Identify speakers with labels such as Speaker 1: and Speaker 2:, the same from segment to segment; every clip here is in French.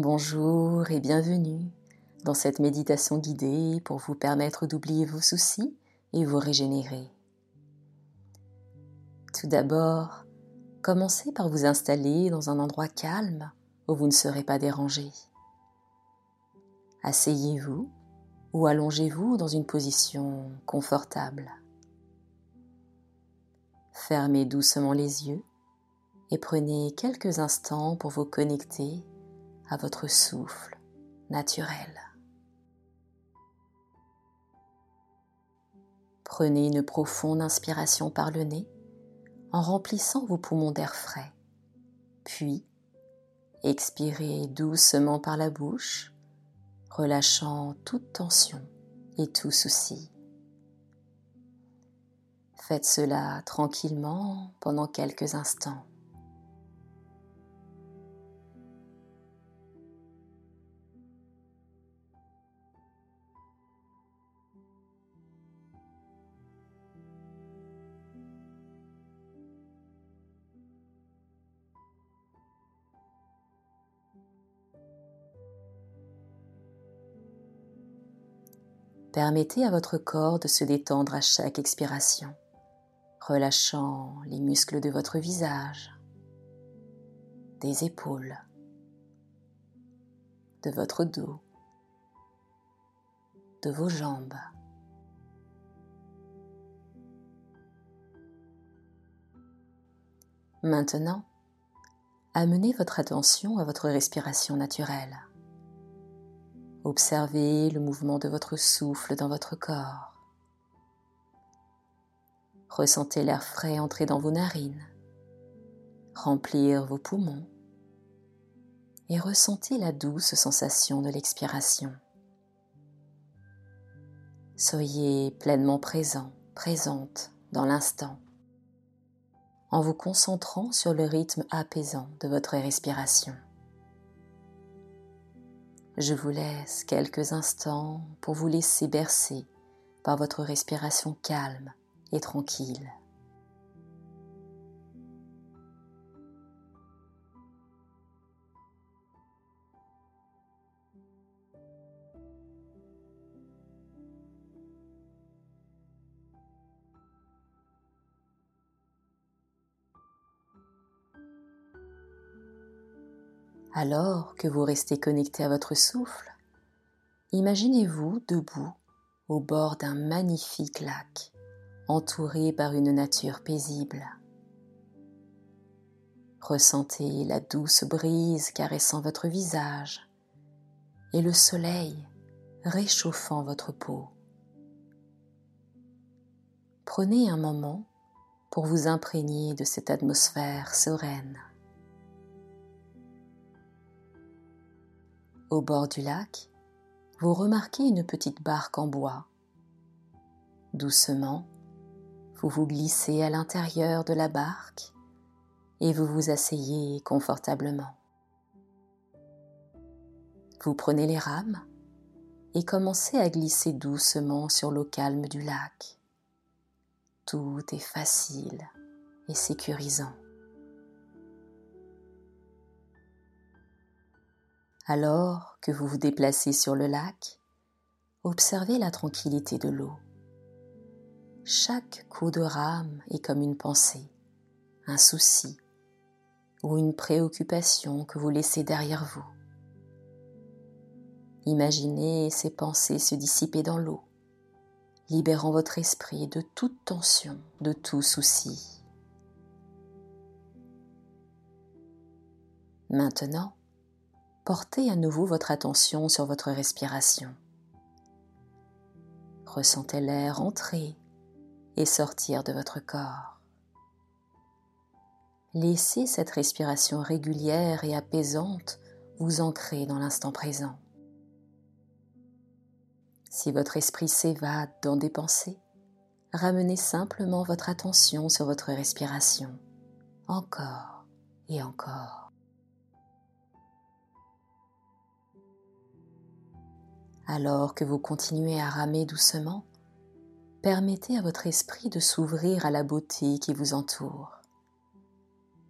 Speaker 1: Bonjour et bienvenue dans cette méditation guidée pour vous permettre d'oublier vos soucis et vous régénérer. Tout d'abord, commencez par vous installer dans un endroit calme où vous ne serez pas dérangé. Asseyez-vous ou allongez-vous dans une position confortable. Fermez doucement les yeux et prenez quelques instants pour vous connecter à votre souffle naturel. Prenez une profonde inspiration par le nez en remplissant vos poumons d'air frais. Puis, expirez doucement par la bouche, relâchant toute tension et tout souci. Faites cela tranquillement pendant quelques instants. Permettez à votre corps de se détendre à chaque expiration, relâchant les muscles de votre visage, des épaules, de votre dos, de vos jambes. Maintenant, amenez votre attention à votre respiration naturelle. Observez le mouvement de votre souffle dans votre corps. Ressentez l'air frais entrer dans vos narines, remplir vos poumons et ressentez la douce sensation de l'expiration. Soyez pleinement présent, présente dans l'instant, en vous concentrant sur le rythme apaisant de votre respiration. Je vous laisse quelques instants pour vous laisser bercer par votre respiration calme et tranquille. Alors que vous restez connecté à votre souffle, imaginez-vous debout au bord d'un magnifique lac, entouré par une nature paisible. Ressentez la douce brise caressant votre visage et le soleil réchauffant votre peau. Prenez un moment pour vous imprégner de cette atmosphère sereine. Au bord du lac, vous remarquez une petite barque en bois. Doucement, vous vous glissez à l'intérieur de la barque et vous vous asseyez confortablement. Vous prenez les rames et commencez à glisser doucement sur l'eau calme du lac. Tout est facile et sécurisant. Alors que vous vous déplacez sur le lac, observez la tranquillité de l'eau. Chaque coup de rame est comme une pensée, un souci ou une préoccupation que vous laissez derrière vous. Imaginez ces pensées se dissiper dans l'eau, libérant votre esprit de toute tension, de tout souci. Maintenant, portez à nouveau votre attention sur votre respiration. Ressentez l'air entrer et sortir de votre corps. Laissez cette respiration régulière et apaisante vous ancrer dans l'instant présent. Si votre esprit s'évade dans des pensées, ramenez simplement votre attention sur votre respiration, encore et encore. Alors que vous continuez à ramer doucement, permettez à votre esprit de s'ouvrir à la beauté qui vous entoure.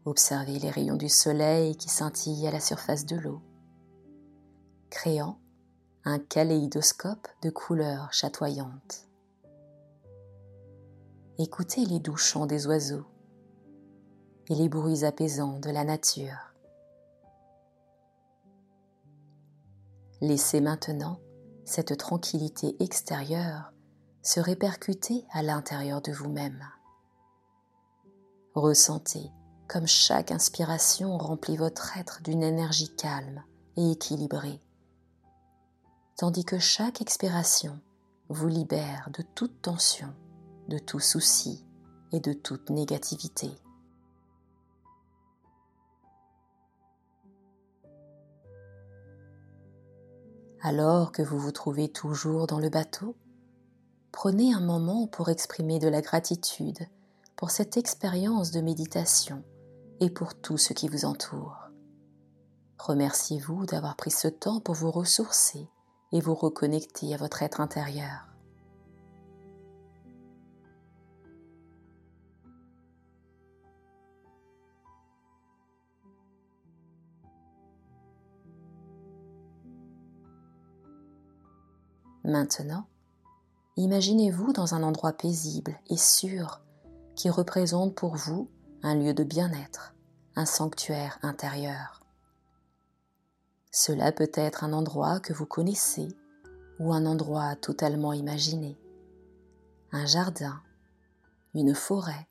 Speaker 1: Observez les rayons du soleil qui scintillent à la surface de l'eau. créant un kaléidoscope de couleurs chatoyantes. Écoutez les doux chants des oiseaux et les bruits apaisants de la nature. Laissez maintenant cette tranquillité extérieure se répercuter à l'intérieur de vous-même. Ressentez comme chaque inspiration remplit votre être d'une énergie calme et équilibrée, tandis que chaque expiration vous libère de toute tension, de tout souci et de toute négativité. Alors que vous vous trouvez toujours dans le bateau, prenez un moment pour exprimer de la gratitude pour cette expérience de méditation et pour tout ce qui vous entoure. Remerciez-vous d'avoir pris ce temps pour vous ressourcer et vous reconnecter à votre être intérieur. Maintenant, imaginez-vous dans un endroit paisible et sûr qui représente pour vous un lieu de bien-être, un sanctuaire intérieur. Cela peut être un endroit que vous connaissez ou un endroit totalement imaginé, un jardin, une forêt,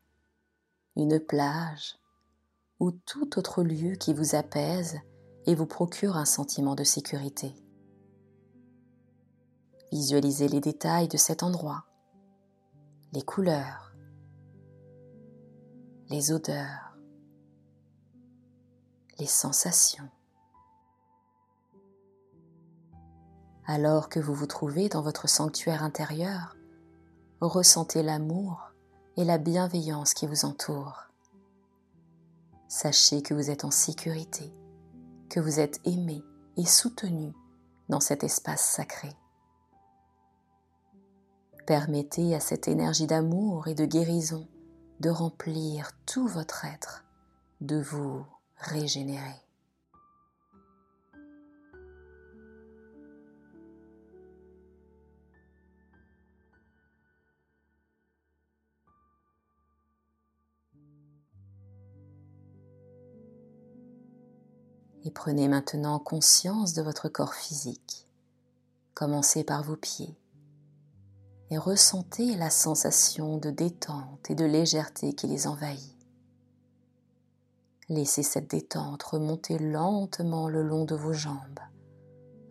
Speaker 1: une plage ou tout autre lieu qui vous apaise et vous procure un sentiment de sécurité. Visualisez les détails de cet endroit, les couleurs, les odeurs, les sensations. Alors que vous vous trouvez dans votre sanctuaire intérieur, ressentez l'amour et la bienveillance qui vous entourent. Sachez que vous êtes en sécurité, que vous êtes aimé et soutenu dans cet espace sacré. Permettez à cette énergie d'amour et de guérison de remplir tout votre être, de vous régénérer. Et prenez maintenant conscience de votre corps physique. Commencez par vos pieds et ressentez la sensation de détente et de légèreté qui les envahit. Laissez cette détente remonter lentement le long de vos jambes,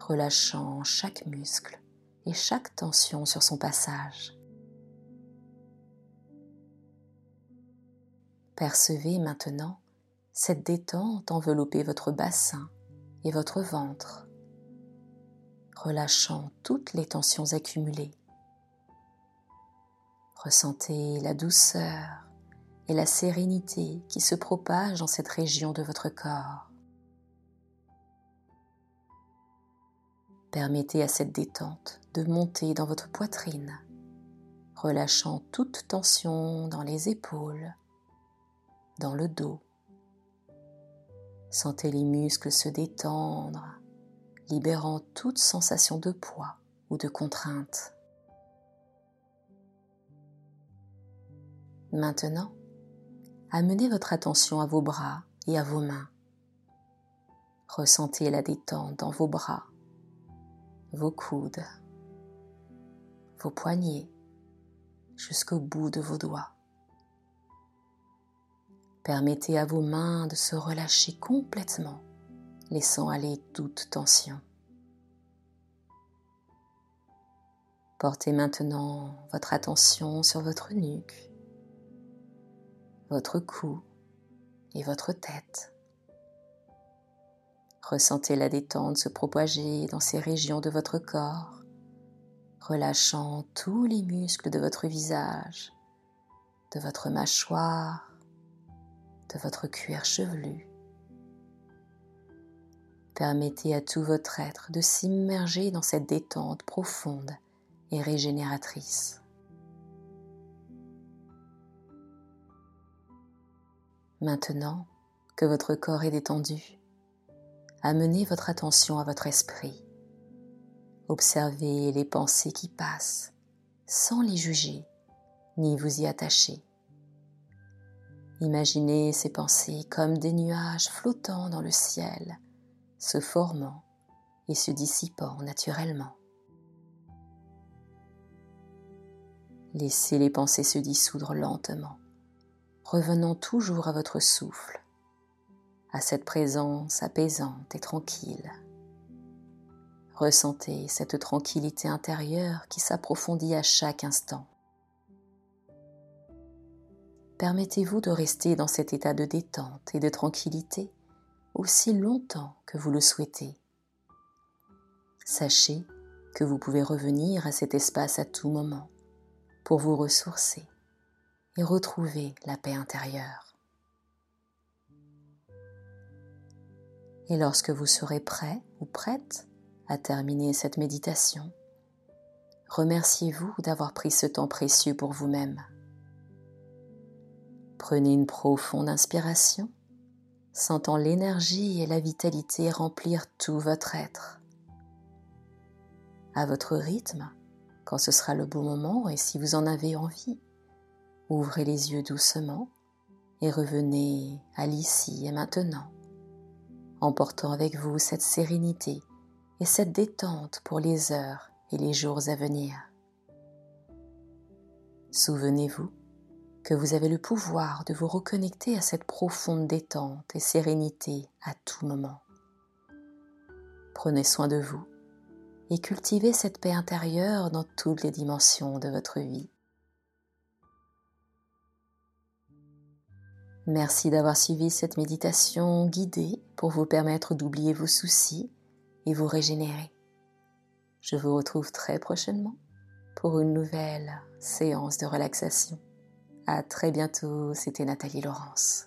Speaker 1: relâchant chaque muscle et chaque tension sur son passage. Percevez maintenant cette détente envelopper votre bassin et votre ventre, relâchant toutes les tensions accumulées Ressentez la douceur et la sérénité qui se propagent dans cette région de votre corps. Permettez à cette détente de monter dans votre poitrine, relâchant toute tension dans les épaules, dans le dos. Sentez les muscles se détendre, libérant toute sensation de poids ou de contrainte. Maintenant, amenez votre attention à vos bras et à vos mains. Ressentez la détente dans vos bras, vos coudes, vos poignets, jusqu'au bout de vos doigts. Permettez à vos mains de se relâcher complètement, laissant aller toute tension. Portez maintenant votre attention sur votre nuque votre cou et votre tête. Ressentez la détente se propager dans ces régions de votre corps, relâchant tous les muscles de votre visage, de votre mâchoire, de votre cuir chevelu. Permettez à tout votre être de s'immerger dans cette détente profonde et régénératrice. Maintenant que votre corps est détendu, amenez votre attention à votre esprit Observez les pensées qui passent sans les juger ni vous y attacher. Imaginez ces pensées comme des nuages flottant dans le ciel, se formant et se dissipant naturellement. Laissez les pensées se dissoudre lentement, revenant toujours à votre souffle, à cette présence apaisante et tranquille. Ressentez cette tranquillité intérieure qui s'approfondit à chaque instant. Permettez-vous de rester dans cet état de détente et de tranquillité aussi longtemps que vous le souhaitez. Sachez que vous pouvez revenir à cet espace à tout moment pour vous ressourcer et retrouver la paix intérieure. Et lorsque vous serez prêt ou prête à terminer cette méditation, remerciez-vous d'avoir pris ce temps précieux pour vous-même. Prenez une profonde inspiration, sentant l'énergie et la vitalité remplir tout votre être. À votre rythme, quand ce sera le bon moment et si vous en avez envie, ouvrez les yeux doucement et revenez à l'ici et maintenant, emportant avec vous cette sérénité et cette détente pour les heures et les jours à venir. Souvenez-vous que vous avez le pouvoir de vous reconnecter à cette profonde détente et sérénité à tout moment. Prenez soin de vous et cultivez cette paix intérieure dans toutes les dimensions de votre vie. Merci d'avoir suivi cette méditation guidée pour vous permettre d'oublier vos soucis et vous régénérer. Je vous retrouve très prochainement pour une nouvelle séance de relaxation. À très bientôt, c'était Nathalie Laurence.